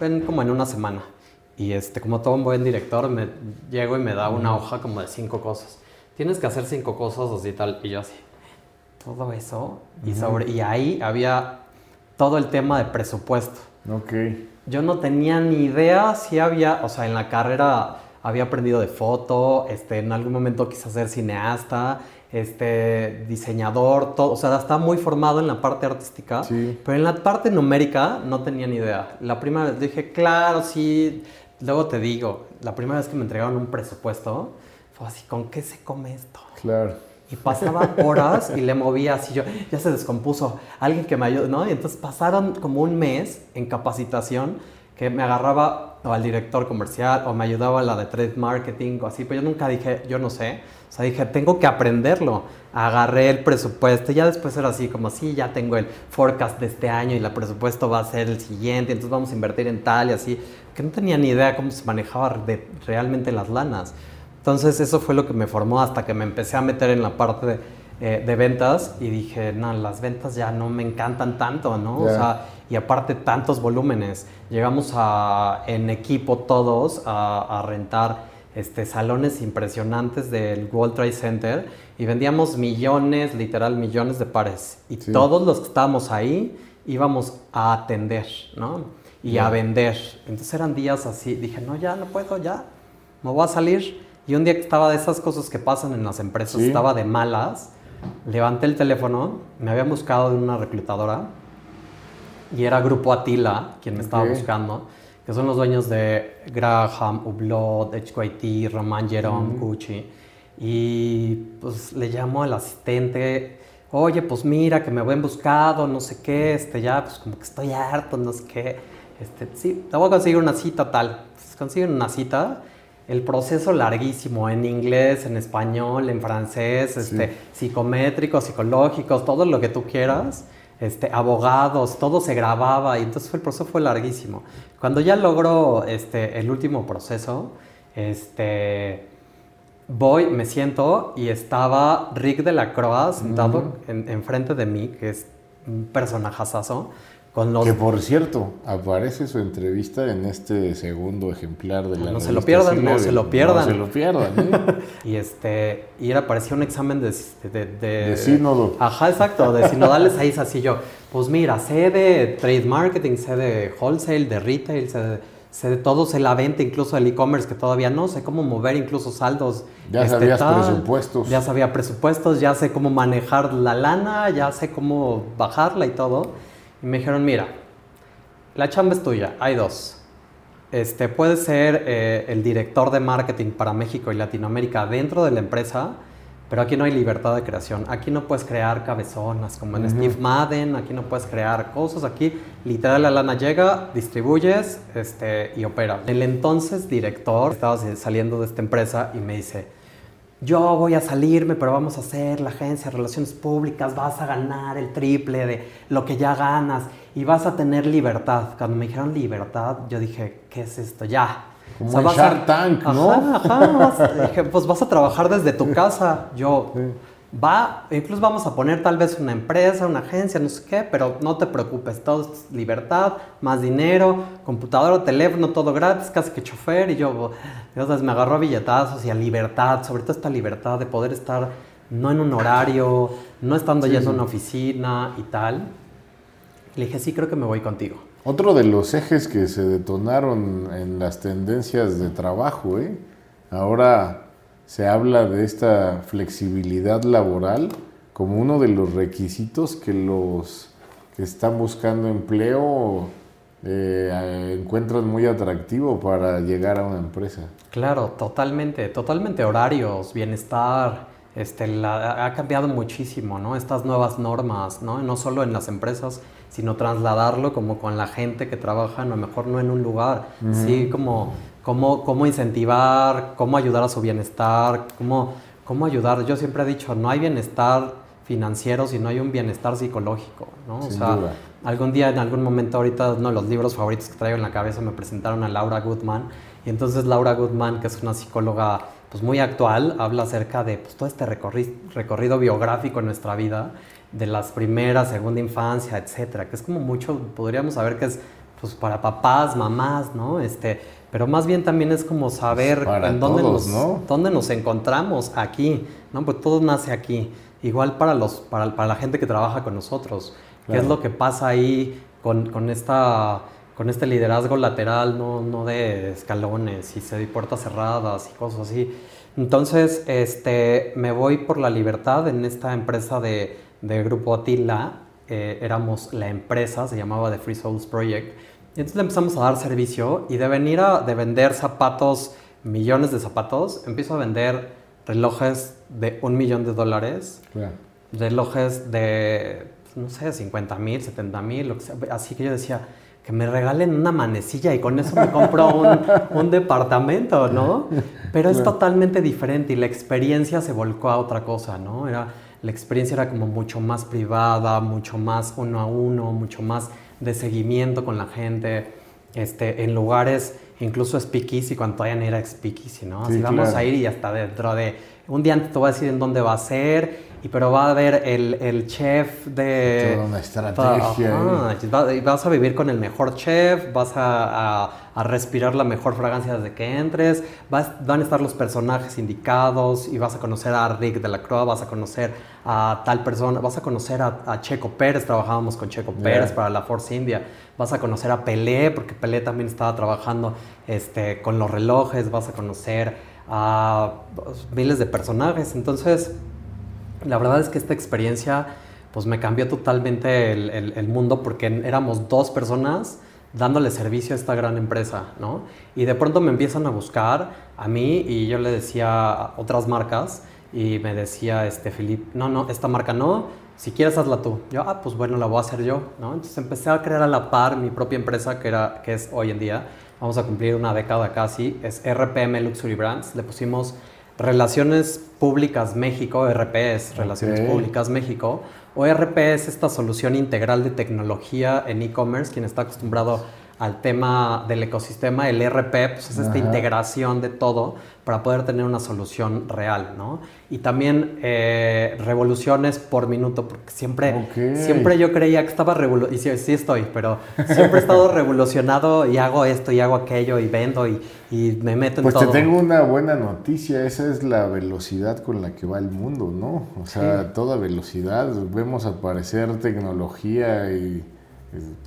S2: ven como en una semana. Y este, como todo un buen director, me llego y me da una hoja como de cinco cosas. Tienes que hacer cinco cosas así y tal. Y yo así, todo eso. Y, sobre, y ahí había todo el tema de presupuesto.
S1: Ok.
S2: Yo no tenía ni idea si había, o sea, en la carrera había aprendido de foto, este, en algún momento quise ser cineasta, este, diseñador, todo, o sea, estaba muy formado en la parte artística,
S1: Sí.
S2: pero en la parte numérica no tenía ni idea. La primera vez dije, claro, sí, luego te digo, la primera vez que me entregaron un presupuesto, fue así, ¿con qué se come esto?
S1: Claro.
S2: Y pasaban horas y le movía así, yo, ya se descompuso, alguien que me ayude, ¿no? Y entonces pasaron como un mes en capacitación que me agarraba o al director comercial o me ayudaba a la de trade marketing o así, pero yo nunca dije, yo no sé, o sea, dije, tengo que aprenderlo. Agarré el presupuesto y ya después era así como, sí, ya tengo el forecast de este año y el presupuesto va a ser el siguiente, entonces vamos a invertir en tal y así, que no tenía ni idea cómo se manejaba de, realmente las lanas. Entonces eso fue lo que me formó hasta que me empecé a meter en la parte de, eh, de ventas y dije, no, las ventas ya no me encantan tanto, ¿no? O
S1: Ya.
S2: sea, y aparte tantos volúmenes. Llegamos a, en equipo todos a, a rentar este, salones impresionantes del World Trade Center y vendíamos millones, literal millones de pares. Y
S1: Sí.
S2: todos los que estábamos ahí íbamos a atender, ¿no? Y a vender. Entonces eran días así. Dije, no, ya no puedo, ya. Me voy a salir. Y un día que estaba de esas cosas que pasan en las empresas,
S1: Sí.
S2: estaba de malas, levanté el teléfono, me había buscado de una reclutadora y era Grupo Atila quien me estaba buscando, que son los dueños de Graham, Hublot, HQIT, Roman Jerome, Gucci. Y pues le llamo al asistente, oye, pues mira, que me ven buscado, no sé qué, este, ya, pues como que estoy harto, no sé qué. Este, sí, te voy a conseguir una cita tal. Pues consiguen una cita el proceso larguísimo en inglés, en español, en francés, este, psicométricos, psicológicos, todo lo que tú quieras, este, abogados, todo se grababa y entonces el proceso fue larguísimo. Cuando ya logró este, el último proceso, este, voy, me siento y estaba Rick de la Croix sentado enfrente de mí, que es un personajazazo
S1: que por cierto, aparece su entrevista en este segundo ejemplar de la
S2: No se lo pierdan, no se lo pierdan.
S1: No se lo pierdan. ¿eh?
S2: y este, y era parecía un examen de, de,
S1: de, sínodo.
S2: Ajá, exacto, de sinodales ahí es así yo. Pues mira, sé de trade marketing, sé de wholesale, de retail, sé de, todo, sé la venta, incluso el e-commerce que todavía no, sé cómo mover incluso saldos.
S1: Ya este, sabías presupuestos.
S2: Ya sabía presupuestos, ya sé cómo manejar la lana, ya sé cómo bajarla y todo. Y me dijeron, mira, la chamba es tuya, hay dos. Este, puedes ser eh, el director de marketing para México y Latinoamérica dentro de la empresa, pero aquí no hay libertad de creación. Aquí no puedes crear cabezonas como en Steve Madden, aquí no puedes crear cosas. Aquí literal la lana llega, distribuyes este, y opera. El entonces director estaba saliendo de esta empresa y me dice, yo voy a salirme, pero vamos a hacer la agencia de relaciones públicas, vas a ganar el triple de lo que ya ganas y vas a tener libertad. Cuando me dijeron libertad, yo dije, ¿qué es esto? Ya.
S1: Como o Shark Tank, ¿no?
S2: Ajá, dije, pues vas a trabajar desde tu casa. Yo, va, incluso vamos a poner tal vez una empresa, una agencia, no sé qué, pero no te preocupes, todo es libertad, más dinero, computadora, teléfono, todo gratis, casi que chofer, y yo, Dios, me agarró a billetazos y a libertad, sobre todo esta libertad de poder estar no en un horario, no estando yendo a una oficina y tal. Le dije, sí, creo que me voy contigo.
S1: Otro de los ejes que se detonaron en las tendencias de trabajo, ¿eh? Ahora se habla de esta flexibilidad laboral como uno de los requisitos que los que están buscando empleo eh, encuentran muy atractivo para llegar a una empresa.
S2: Claro, totalmente, totalmente horarios, bienestar, este, ha cambiado muchísimo, ¿no? Estas nuevas normas, ¿no? No solo en las empresas, sino trasladarlo como con la gente que trabaja, a lo mejor no en un lugar, sí, como cómo, cómo incentivar, cómo ayudar a su bienestar, cómo, cómo ayudar. Yo siempre he dicho, no hay bienestar financiero si no hay un bienestar psicológico, ¿no? o sea, algún día, en algún momento, ahorita uno de los libros favoritos que traigo en la cabeza me presentaron a Laura Goodman, y entonces Laura Goodman, que es una psicóloga pues muy actual, habla acerca de pues, todo este recorrido, recorrido biográfico en nuestra vida, de las primeras, segunda infancia, etcétera, que es como mucho, podríamos saber que es pues para papás, mamás, ¿no? Este, pero más bien también es como saber en dónde, nos, dónde nos encontramos aquí, ¿no? Pues todo nace aquí. Igual para, los, para, para la gente que trabaja con nosotros. ¿Qué es lo que pasa ahí con, con, esta, con este liderazgo lateral, no, no de escalones y de puertas cerradas y cosas así? Entonces, este, me voy por la libertad en esta empresa de, de Grupo Atila. Eh, éramos la empresa, se llamaba The Free Souls Project y entonces le empezamos a dar servicio y de venir a de vender zapatos, millones de zapatos, empiezo a vender relojes de un millón de dólares, relojes de, no sé, 50 mil, 70 mil, así que yo decía, que me regalen una manecilla y con eso me compro un, un departamento, ¿no? Pero es totalmente diferente y la experiencia se volcó a otra cosa, ¿no? Era, la experiencia era como mucho más privada, mucho más uno a uno, mucho más de seguimiento con la gente, este, en lugares incluso speakeasy, cuando todavía no era speakeasy, ¿no? Así vamos a ir y hasta dentro de un día antes te voy a decir en dónde va a ser, y pero va a haber el, el chef de...
S1: Toda una estrategia.
S2: vas a vivir con el mejor chef, vas a, a, respirar la mejor fragancia desde que entres, vas, van a estar los personajes indicados y vas a conocer a Rick de la Croix, vas a conocer a tal persona, vas a conocer a, Checo Pérez, trabajábamos con Checo Pérez para la Force India, vas a conocer a Pelé, porque Pelé también estaba trabajando este, con los relojes, vas a conocer a miles de personajes. Entonces, la verdad es que esta experiencia pues me cambió totalmente el, mundo porque éramos dos personas dándole servicio a esta gran empresa, ¿no? Y de pronto me empiezan a buscar a mí y yo le decía a otras marcas y me decía, este, Filip, no, no, esta marca no, si quieres hazla tú. Yo, ah, pues bueno, la voy a hacer yo, ¿no? Entonces empecé a crear a la par mi propia empresa que, era, que es hoy en día, vamos a cumplir una década casi, es RPM Luxury Brands, le pusimos Relaciones Públicas México, RP es Relaciones Públicas México, o RP es esta solución integral de tecnología en e-commerce, quien está acostumbrado al tema del ecosistema, el RP pues es esta integración de todo para poder tener una solución real, ¿no? Y también eh, revoluciones por minuto, porque siempre, siempre yo creía que estaba revolucionado, y sí, sí, estoy, pero siempre he estado revolucionado y hago esto y hago aquello y vendo y, y me meto en
S1: pues
S2: todo.
S1: Pues te tengo una buena noticia, esa es la velocidad con la que va el mundo, ¿no? O sea, toda velocidad, vemos aparecer tecnología y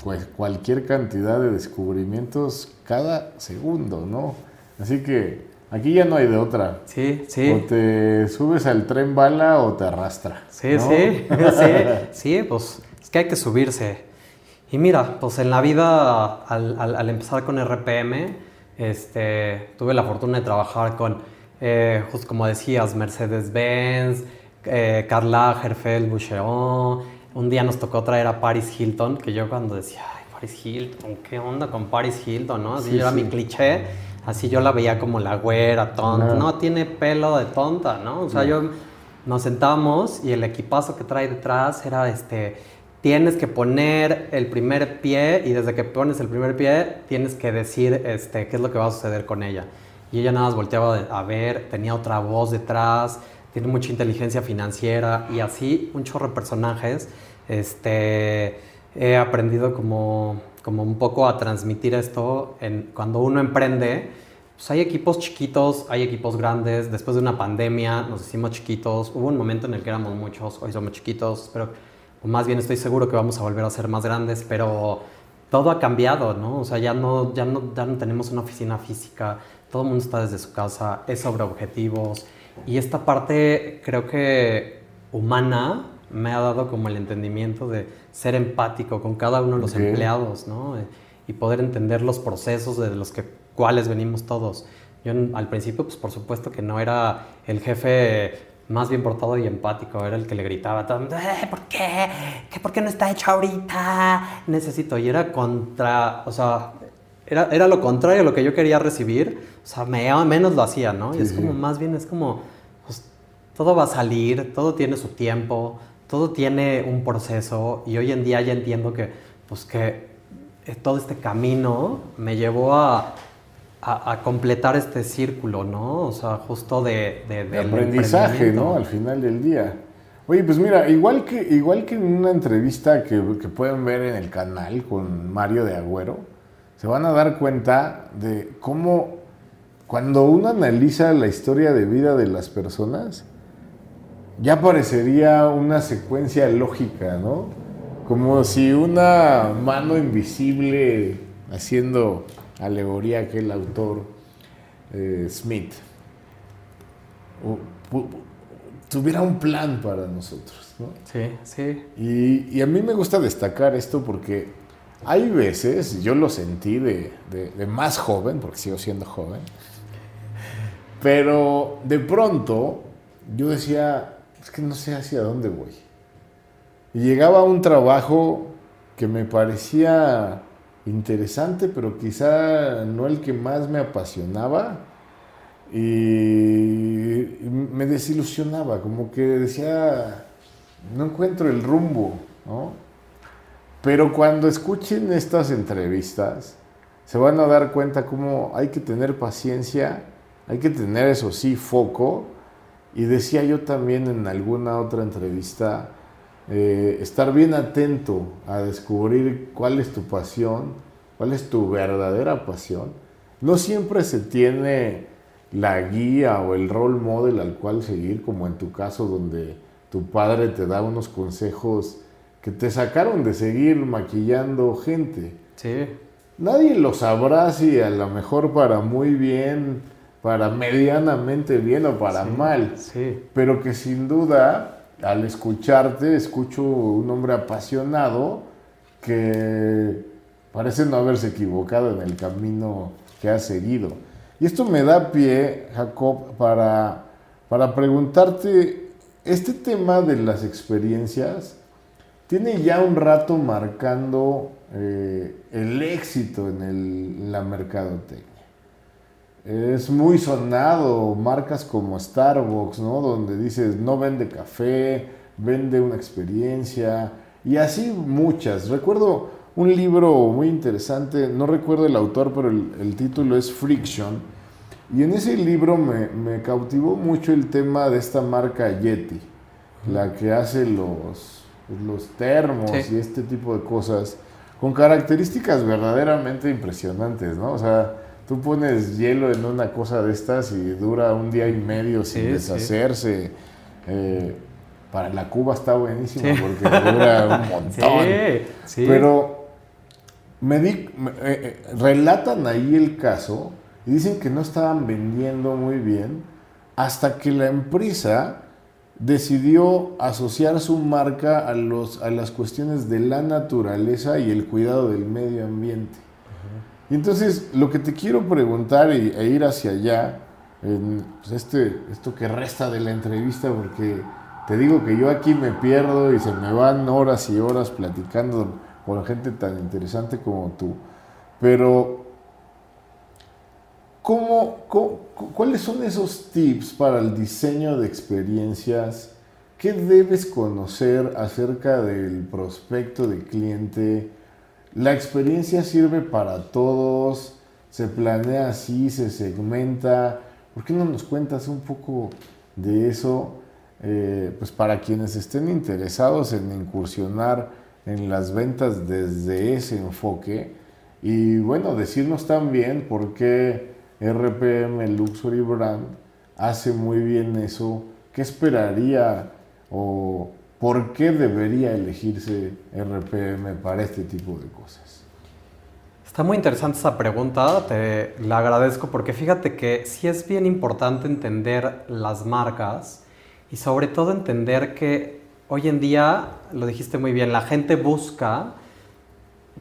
S1: pues cualquier cantidad de descubrimientos cada segundo, ¿no? Así que aquí ya no hay de otra.
S2: Sí, sí.
S1: O te subes al tren bala o te arrastra.
S2: Sí, sí, sí, sí, pues es que hay que subirse. Y mira, pues en la vida, al, empezar con RPM, este, tuve la fortuna de trabajar con, eh, justo como decías, Mercedes-Benz, eh, Karl Lagerfeld, Boucheron, un día nos tocó traer a Paris Hilton, que yo cuando decía, ay, Paris Hilton, ¿qué onda con Paris Hilton? ¿no? Así era mi cliché, así yo la veía como la güera, tonta, no. tiene pelo de tonta, ¿no? O sea, yo nos sentamos y el equipazo que trae detrás era este, tienes que poner el primer pie y desde que pones el primer pie tienes que decir este, qué es lo que va a suceder con ella. Y ella nada más volteaba a ver, tenía otra voz detrás, tiene mucha inteligencia financiera y así un chorro de personajes. Este, he aprendido como, como un poco a transmitir esto en, cuando uno emprende. Pues hay equipos chiquitos, hay equipos grandes. Después de una pandemia nos hicimos chiquitos. Hubo un momento en el que éramos muchos, hoy somos chiquitos, pero o más bien estoy seguro que vamos a volver a ser más grandes, pero todo ha cambiado, ¿no? O sea, ya no, ya no, ya no tenemos una oficina física, todo el mundo está desde su casa, es sobre objetivos. Y esta parte creo que humana me ha dado como el entendimiento de ser empático con cada uno de los empleados, ¿no? Y poder entender los procesos de los que, cuales venimos todos. Yo al principio, pues por supuesto que no era el jefe más bien portado y empático, era el que le gritaba, eh, ¿por qué? ¿Qué? ¿Por qué no está hecho ahorita? Necesito. Y era contra, o sea, era, era lo contrario a lo que yo quería recibir, o sea, me, menos lo hacía, ¿no? y es como, más bien es como, pues, todo va a salir, todo tiene su tiempo, todo tiene un proceso, y hoy en día ya entiendo que, pues, que eh, todo este camino me llevó a, a, completar este círculo, ¿no? O sea, justo de, de,
S1: aprendizaje, ¿no? Al final del día. Oye, pues mira, igual que, igual que en una entrevista que, que pueden ver en el canal con Mario de Agüero, se van a dar cuenta de cómo cuando uno analiza la historia de vida de las personas, ya parecería una secuencia lógica, ¿no? Como si una mano invisible, haciendo alegoría aquel autor eh, Smith, tuviera un plan para nosotros, ¿no?
S2: Sí, sí.
S1: Y, y a mí me gusta destacar esto porque hay veces, yo lo sentí de, más joven, porque sigo siendo joven, pero de pronto yo decía, es que no sé hacia dónde voy. Y llegaba a un trabajo que me parecía interesante, pero quizá no el que más me apasionaba. Y me desilusionaba, como que decía, no encuentro el rumbo, ¿no? Pero cuando escuchen estas entrevistas, se van a dar cuenta cómo hay que tener paciencia, hay que tener eso sí, foco. Y decía yo también en alguna otra entrevista, eh, estar bien atento a descubrir cuál es tu pasión, cuál es tu verdadera pasión. No siempre se tiene la guía o el role model al cual seguir, como en tu caso donde tu padre te da unos consejos que te sacaron de seguir maquillando gente.
S2: Sí.
S1: Nadie lo sabrá si a lo mejor para muy bien, para medianamente bien o para mal.
S2: Sí.
S1: Pero que sin duda, al escucharte, escucho un hombre apasionado que parece no haberse equivocado en el camino que ha seguido. Y esto me da pie, Jacob, para, para preguntarte, este tema de las experiencias tiene ya un rato marcando eh, el éxito en, la mercadotecnia. Es muy sonado, marcas como Starbucks, ¿no? Donde dices, no vende café, vende una experiencia, y así muchas. Recuerdo un libro muy interesante, no recuerdo el autor, pero el, título es Friction. Y en ese libro me, cautivó mucho el tema de esta marca Yeti, la que hace los, los termos y este tipo de cosas, con características verdaderamente impresionantes, ¿no? O sea, tú pones hielo en una cosa de estas y dura un día y medio sin deshacerse. Eh, para la Cuba está buenísimo porque dura un montón. Pero me di, eh, eh, relatan ahí el caso y dicen que no estaban vendiendo muy bien hasta que la empresa decidió asociar su marca a, los, a las cuestiones de la naturaleza y el cuidado del medio ambiente. Y entonces lo que te quiero preguntar e, ir hacia allá, en pues, este, esto que resta de la entrevista, porque te digo que yo aquí me pierdo y se me van horas y horas platicando con gente tan interesante como tú. Pero, ¿cómo, cuáles son esos tips para el diseño de experiencias? ¿Qué debes conocer acerca del prospecto de cliente? ¿La experiencia sirve para todos? ¿Se planea así? ¿Se segmenta? ¿Por qué no nos cuentas un poco de eso? Eh, pues para quienes estén interesados en incursionar en las ventas desde ese enfoque y bueno, decirnos también por qué RPM Luxury Brand hace muy bien eso, qué esperaría o por qué debería elegirse RPM para este tipo de cosas.
S2: Está muy interesante esa pregunta, te la agradezco porque fíjate que sí es bien importante entender las marcas y sobre todo entender que hoy en día, lo dijiste muy bien, la gente busca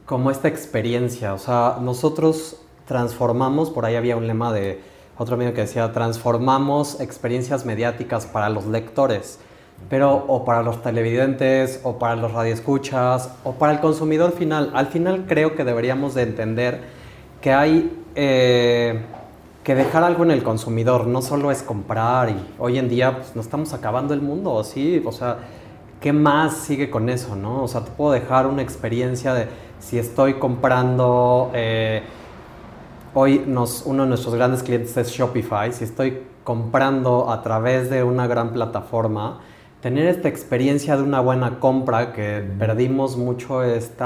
S2: como esta experiencia. O sea, nosotros transformamos, por ahí había un lema de otro amigo que decía, transformamos experiencias mediáticas para los lectores, pero o para los televidentes, o para los radioescuchas, o para el consumidor final. Al final creo que deberíamos de entender que hay... Eh, que dejar algo en el consumidor no solo es comprar y hoy en día pues, no estamos acabando el mundo, ¿sí? O sea, ¿qué más sigue con eso, no? O sea, te puedo dejar una experiencia de si estoy comprando, eh, hoy nos, uno de nuestros grandes clientes es Shopify, si estoy comprando a través de una gran plataforma, tener esta experiencia de una buena compra, que perdimos mucho este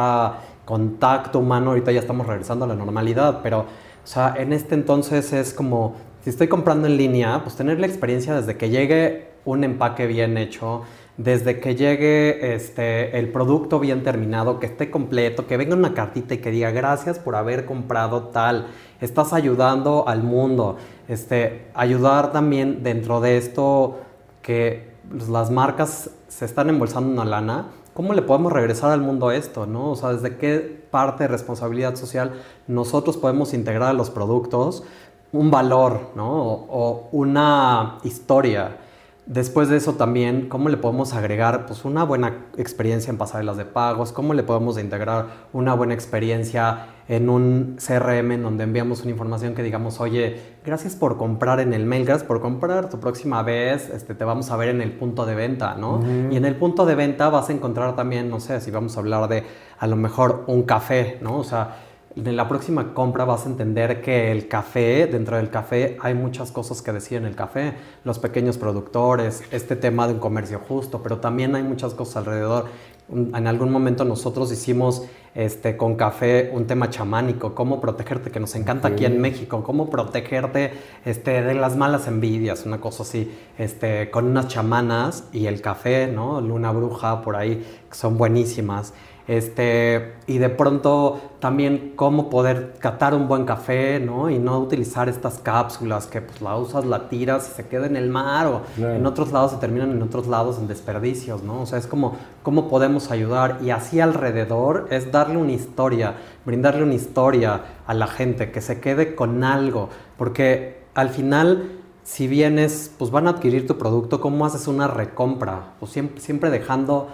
S2: contacto humano, ahorita ya estamos regresando a la normalidad, pero, o sea, en este entonces es como, si estoy comprando en línea, pues tener la experiencia desde que llegue un empaque bien hecho, desde que llegue este, el producto bien terminado, que esté completo, que venga una cartita y que diga gracias por haber comprado tal, estás ayudando al mundo, este, ayudar también dentro de esto que las marcas se están embolsando una lana, ¿cómo le podemos regresar al mundo esto? ¿no? O sea, desde qué parte de responsabilidad social nosotros podemos integrar a los productos un valor ¿no? o una historia Después de eso también, ¿cómo le podemos agregar pues, una buena experiencia en pasarelas de pagos? ¿Cómo le podemos integrar una buena experiencia en un CRM en donde enviamos una información que digamos, oye, gracias por comprar en el mail, gracias por comprar, tu próxima vez este, te vamos a ver en el punto de venta, ¿no? Y en el punto de venta vas a encontrar también, no sé, si vamos a hablar de a lo mejor un café, ¿no? O sea, en la próxima compra vas a entender que el café, dentro del café hay muchas cosas que decir en el café, los pequeños productores, este tema de un comercio justo, pero también hay muchas cosas alrededor. En algún momento nosotros hicimos este, con café un tema chamánico, cómo protegerte, que nos encanta aquí en México, cómo protegerte este, de las malas envidias, una cosa así, este, con unas chamanas y el café, ¿no? Luna Bruja por ahí, que son buenísimas. Este, y de pronto también cómo poder catar un buen café, ¿no? Y no utilizar estas cápsulas que pues la usas, la tiras y se queda en el mar o en otros lados se terminan en otros lados en desperdicios, ¿no? O sea, es como cómo podemos podemos ayudar y así alrededor es darle una historia, brindarle una historia a la gente, que se quede con algo, porque al final si vienes, pues van a adquirir tu producto, ¿cómo haces una recompra? Pues siempre, siempre dejando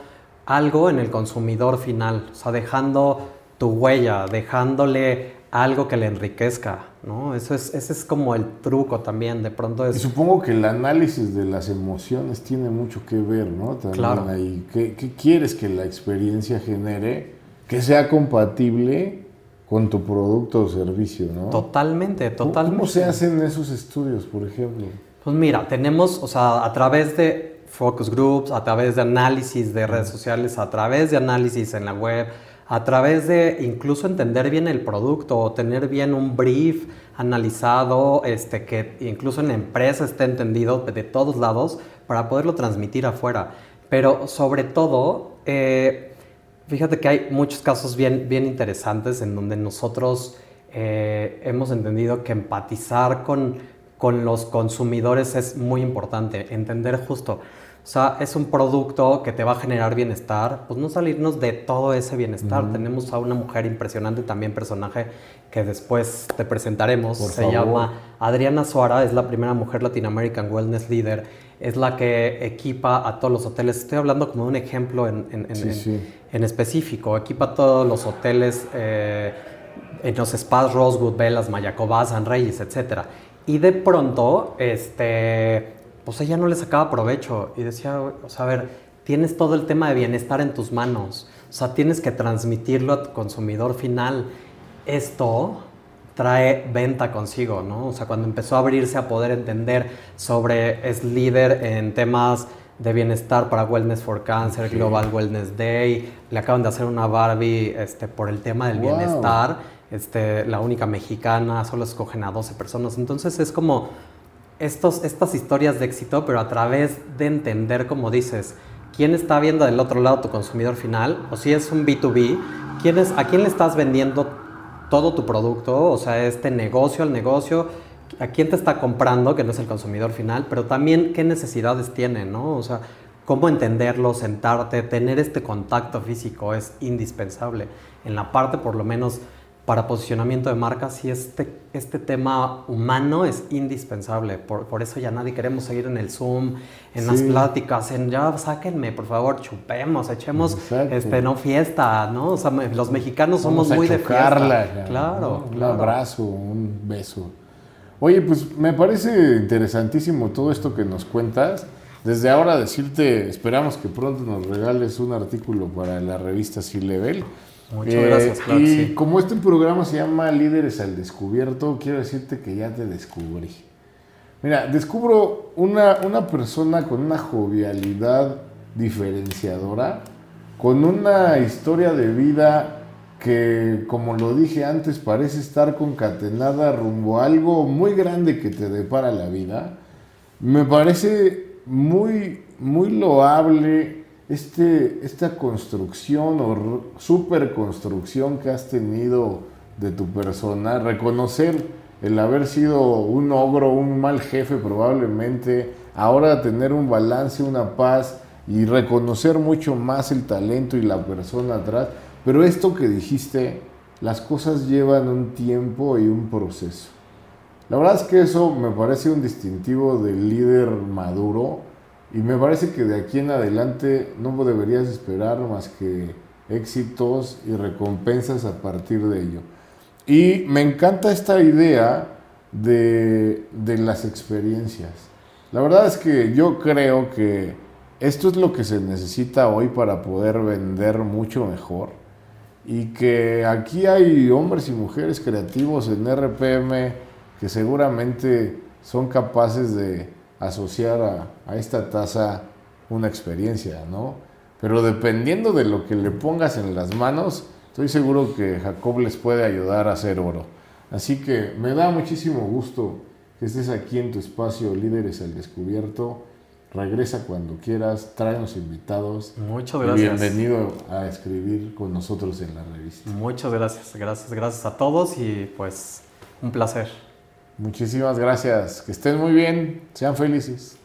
S2: algo en el consumidor final, o sea, dejando tu huella, dejándole algo que le enriquezca, ¿no? Eso es, ese es como el truco también, de pronto es...
S1: Y supongo que el análisis de las emociones tiene mucho que ver, ¿no? También
S2: Claro.
S1: ahí. ¿Qué, qué quieres que la experiencia genere que sea compatible con tu producto o servicio, ¿no?
S2: Totalmente,
S1: ¿Cómo-
S2: totalmente.
S1: ¿Cómo se hacen esos estudios, por ejemplo?
S2: Pues mira, tenemos, o sea, a través de focus groups, a través de análisis de redes sociales, a través de análisis en la web, a través de incluso entender bien el producto o tener bien un brief analizado, este, que incluso en la empresa esté entendido de todos lados para poderlo transmitir afuera. Pero sobre todo, eh, Fíjate que hay muchos casos bien, bien interesantes en donde nosotros eh, hemos entendido que empatizar con, con los consumidores es muy importante, entender justo. O sea, es un producto que te va a generar bienestar, pues no salirnos de todo ese bienestar. Tenemos a una mujer impresionante, también personaje, que después te presentaremos.
S1: Por
S2: Se
S1: favor.
S2: llama Adriana Suara, es la primera mujer Latin American Wellness Leader. Es la que equipa a todos los hoteles. Estoy hablando como de un ejemplo en, en- en-
S1: Sí,
S2: en-
S1: sí.
S2: en específico. Equipa todos los hoteles, eh, en los spas Rosewood, Velas, Mayacobá, San Reyes, etc. Y de pronto, este, pues ella no le sacaba provecho y decía, o sea, a ver, tienes todo el tema de bienestar en tus manos. O sea, tienes que transmitirlo a tu consumidor final. Esto trae venta consigo, ¿no? O sea, cuando empezó a abrirse a poder entender sobre, es líder en temas de bienestar para Wellness for Cancer. Global Wellness Day, le acaban de hacer una Barbie este, por el tema del
S1: Wow.
S2: bienestar, este, la única mexicana, solo escogen a 12 personas, entonces es como estos, estas historias de éxito, pero a través de entender, como dices, quién está viendo del otro lado tu consumidor final, o si es un B2B, quién es, a quién le estás vendiendo todo tu producto, o sea, este negocio al negocio, a quién te está comprando, que no es el consumidor final, pero también qué necesidades tiene, ¿no? O sea, cómo entenderlo, sentarte, tener este contacto físico es indispensable. En la parte, por lo menos, para posicionamiento de marca, sí este, este tema humano es indispensable. Por, por eso ya nadie queremos seguir en el Zoom, en las pláticas, en ya sáquenme, por favor, chupemos, echemos,
S1: Exacto.
S2: este, no fiesta, ¿no? O sea, me- los mexicanos somos
S1: Vamos
S2: muy de
S1: chocarla,
S2: fiesta.
S1: cara,
S2: Claro,
S1: ¿no? Un abrazo, un beso. Oye, pues me parece interesantísimo todo esto que nos cuentas. Desde ahora decirte, esperamos que pronto nos regales un artículo para la revista C-Level.
S2: Muchas gracias, claro
S1: Y
S2: sí.
S1: como este programa se llama Líderes al Descubierto, quiero decirte que ya te descubrí. Mira, descubro una, una persona con una jovialidad diferenciadora, con una historia de vida que, como lo dije antes, parece estar concatenada rumbo a algo muy grande que te depara la vida. Me parece muy, muy loable este, esta construcción o superconstrucción que has tenido de tu persona, reconocer el haber sido un ogro, un mal jefe probablemente, ahora tener un balance, una paz y reconocer mucho más el talento y la persona atrás. Pero esto que dijiste, las cosas llevan un tiempo y un proceso. La verdad es que eso me parece un distintivo del líder maduro y me parece que de aquí en adelante no deberías esperar más que éxitos y recompensas a partir de ello. Y me encanta esta idea de, de las experiencias. La verdad es que yo creo que esto es lo que se necesita hoy para poder vender mucho mejor y que aquí hay hombres y mujeres creativos en RPM que seguramente son capaces de asociar a, a esta tasa una experiencia, ¿no? Pero dependiendo de lo que le pongas en las manos, estoy seguro que Jacob les puede ayudar a hacer oro. Así que me da muchísimo gusto que estés aquí en tu espacio Líderes al Descubierto. Regresa cuando quieras, tráenos invitados.
S2: Muchas gracias.
S1: Bienvenido a escribir con nosotros en la revista.
S2: Muchas gracias, gracias, gracias a todos y pues un placer.
S1: Muchísimas gracias. Que estén muy bien. Sean felices.